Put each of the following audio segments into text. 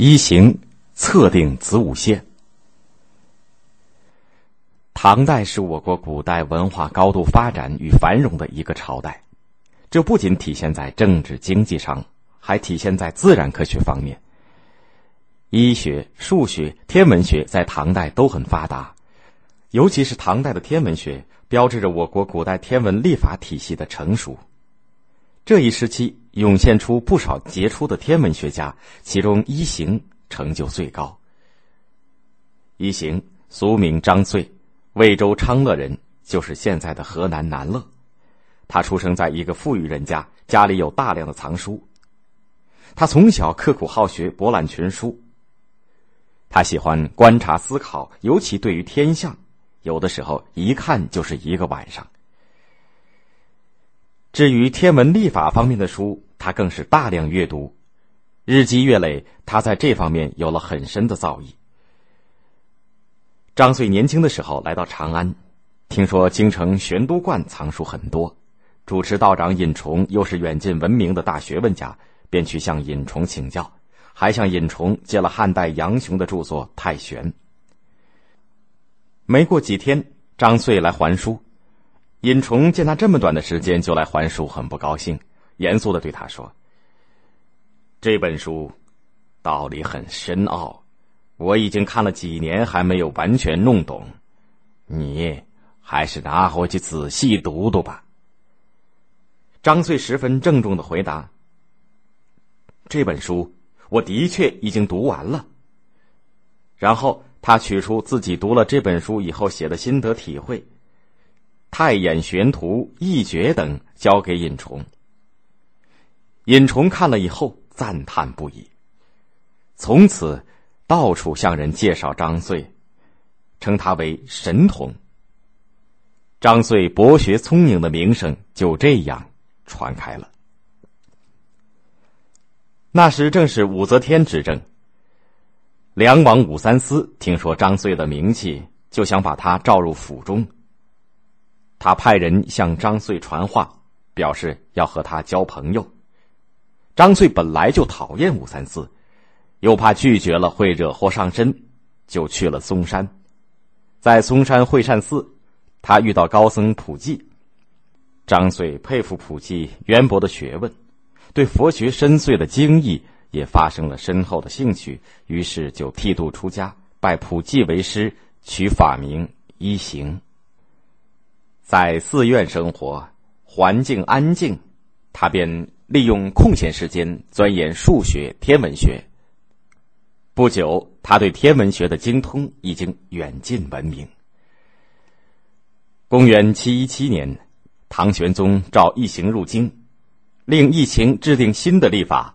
一行测定子午线。唐代是我国古代文化高度发展与繁荣的一个朝代，这不仅体现在政治经济上，还体现在自然科学方面。医学、数学、天文学在唐代都很发达，尤其是唐代的天文学，标志着我国古代天文历法体系的成熟。这一时期涌现出不少杰出的天文学家，其中一行成就最高。一行俗名张遂，魏州昌乐人，就是现在的河南南乐。他出生在一个富裕人家，家里有大量的藏书。他从小刻苦好学，博览群书。他喜欢观察思考，尤其对于天象，有的时候一看就是一个晚上。至于天文历法方面的书，他更是大量阅读，日积月累，他在这方面有了很深的造诣。张遂年轻的时候来到长安，听说京城玄都观藏书很多，主持道长尹崇又是远近闻名的大学问家，便去向尹崇请教，还向尹崇借了汉代杨雄的著作《太玄》。没过几天，张遂来还书。尹崇见他这么短的时间就来还书，很不高兴，严肃的对他说：“这本书道理很深奥，我已经看了几年，还没有完全弄懂，你还是拿回去仔细读读吧。”张遂十分郑重的回答：“这本书我的确已经读完了。”然后他取出自己读了这本书以后写的心得体会。太眼玄图、一诀等交给尹崇。尹崇看了以后赞叹不已，从此到处向人介绍张遂，称他为神童。张遂博学聪明的名声就这样传开了。那时正是武则天执政，梁王武三思听说张遂的名气，就想把他召入府中。他派人向张遂传话，表示要和他交朋友。张遂本来就讨厌武三思，又怕拒绝了会惹祸上身，就去了嵩山。在嵩山会善寺，他遇到高僧普济。张遂佩服普济渊博的学问，对佛学深邃的精义也发生了深厚的兴趣，于是就剃度出家，拜普济为师，取法名一行。在寺院生活，环境安静，他便利用空闲时间钻研数学、天文学。不久，他对天文学的精通已经远近闻名。公元七一七年，唐玄宗召一行入京，令一行制定新的历法。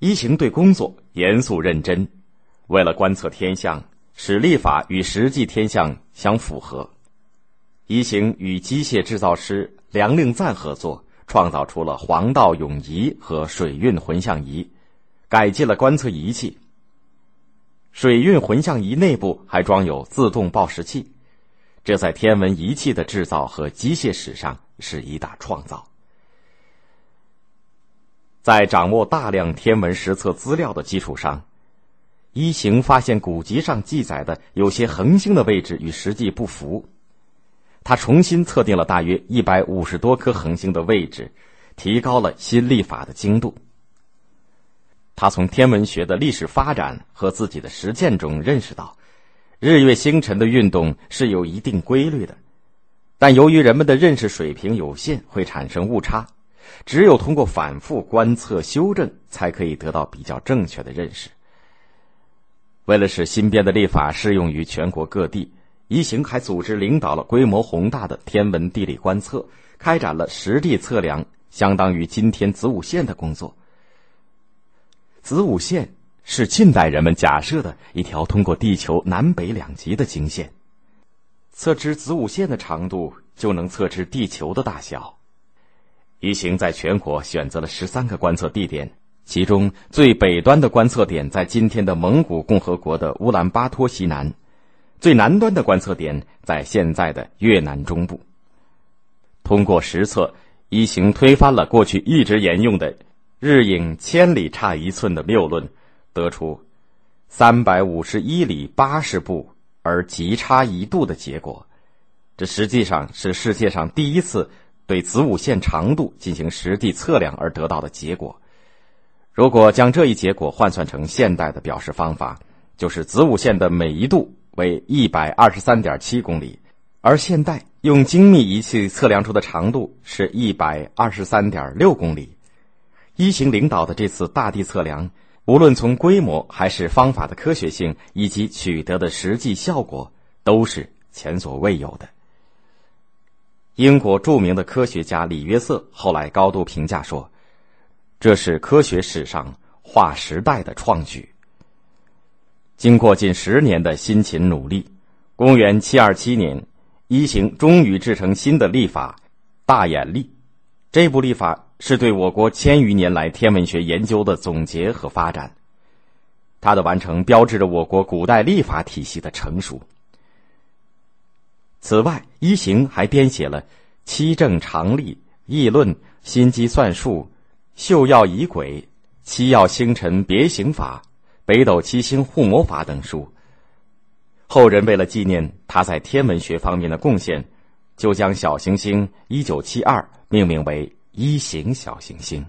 一行对工作严肃认真，为了观测天象，使历法与实际天象相符合。一行与机械制造师梁令赞合作，创造出了黄道永仪和水运浑象仪，改进了观测仪器。水运浑象仪内部还装有自动报时器，这在天文仪器的制造和机械史上是一大创造。在掌握大量天文实测资料的基础上，一行发现古籍上记载的有些恒星的位置与实际不符。他重新测定了大约一百五十多颗恒星的位置，提高了新历法的精度。他从天文学的历史发展和自己的实践中认识到，日月星辰的运动是有一定规律的，但由于人们的认识水平有限，会产生误差。只有通过反复观测、修正，才可以得到比较正确的认识。为了使新编的历法适用于全国各地。一行还组织领导了规模宏大的天文地理观测，开展了实地测量，相当于今天子午线的工作。子午线是近代人们假设的一条通过地球南北两极的经线，测知子午线的长度，就能测知地球的大小。一行在全国选择了十三个观测地点，其中最北端的观测点在今天的蒙古共和国的乌兰巴托西南。最南端的观测点在现在的越南中部。通过实测，一行推翻了过去一直沿用的“日影千里差一寸”的谬论，得出三百五十一里八十步而极差一度的结果。这实际上是世界上第一次对子午线长度进行实地测量而得到的结果。如果将这一结果换算成现代的表示方法，就是子午线的每一度为一百二十三点七公里，而现代用精密仪器测量出的长度是一百二十三点六公里。一行领导的这次大地测量，无论从规模还是方法的科学性以及取得的实际效果，都是前所未有的。英国著名的科学家李约瑟后来高度评价说：“这是科学史上划时代的创举。”经过近十年的辛勤努力，公元七二七年，一行终于制成新的历法《大眼历》。这部历法是对我国千余年来天文学研究的总结和发展。它的完成标志着我国古代历法体系的成熟。此外，一行还编写了《七正常历》《议论》《心机算术》《秀耀仪轨》《七曜星辰别行法》。北斗七星护魔法等书，后人为了纪念他在天文学方面的贡献，就将小行星一九七二命名为一型小行星。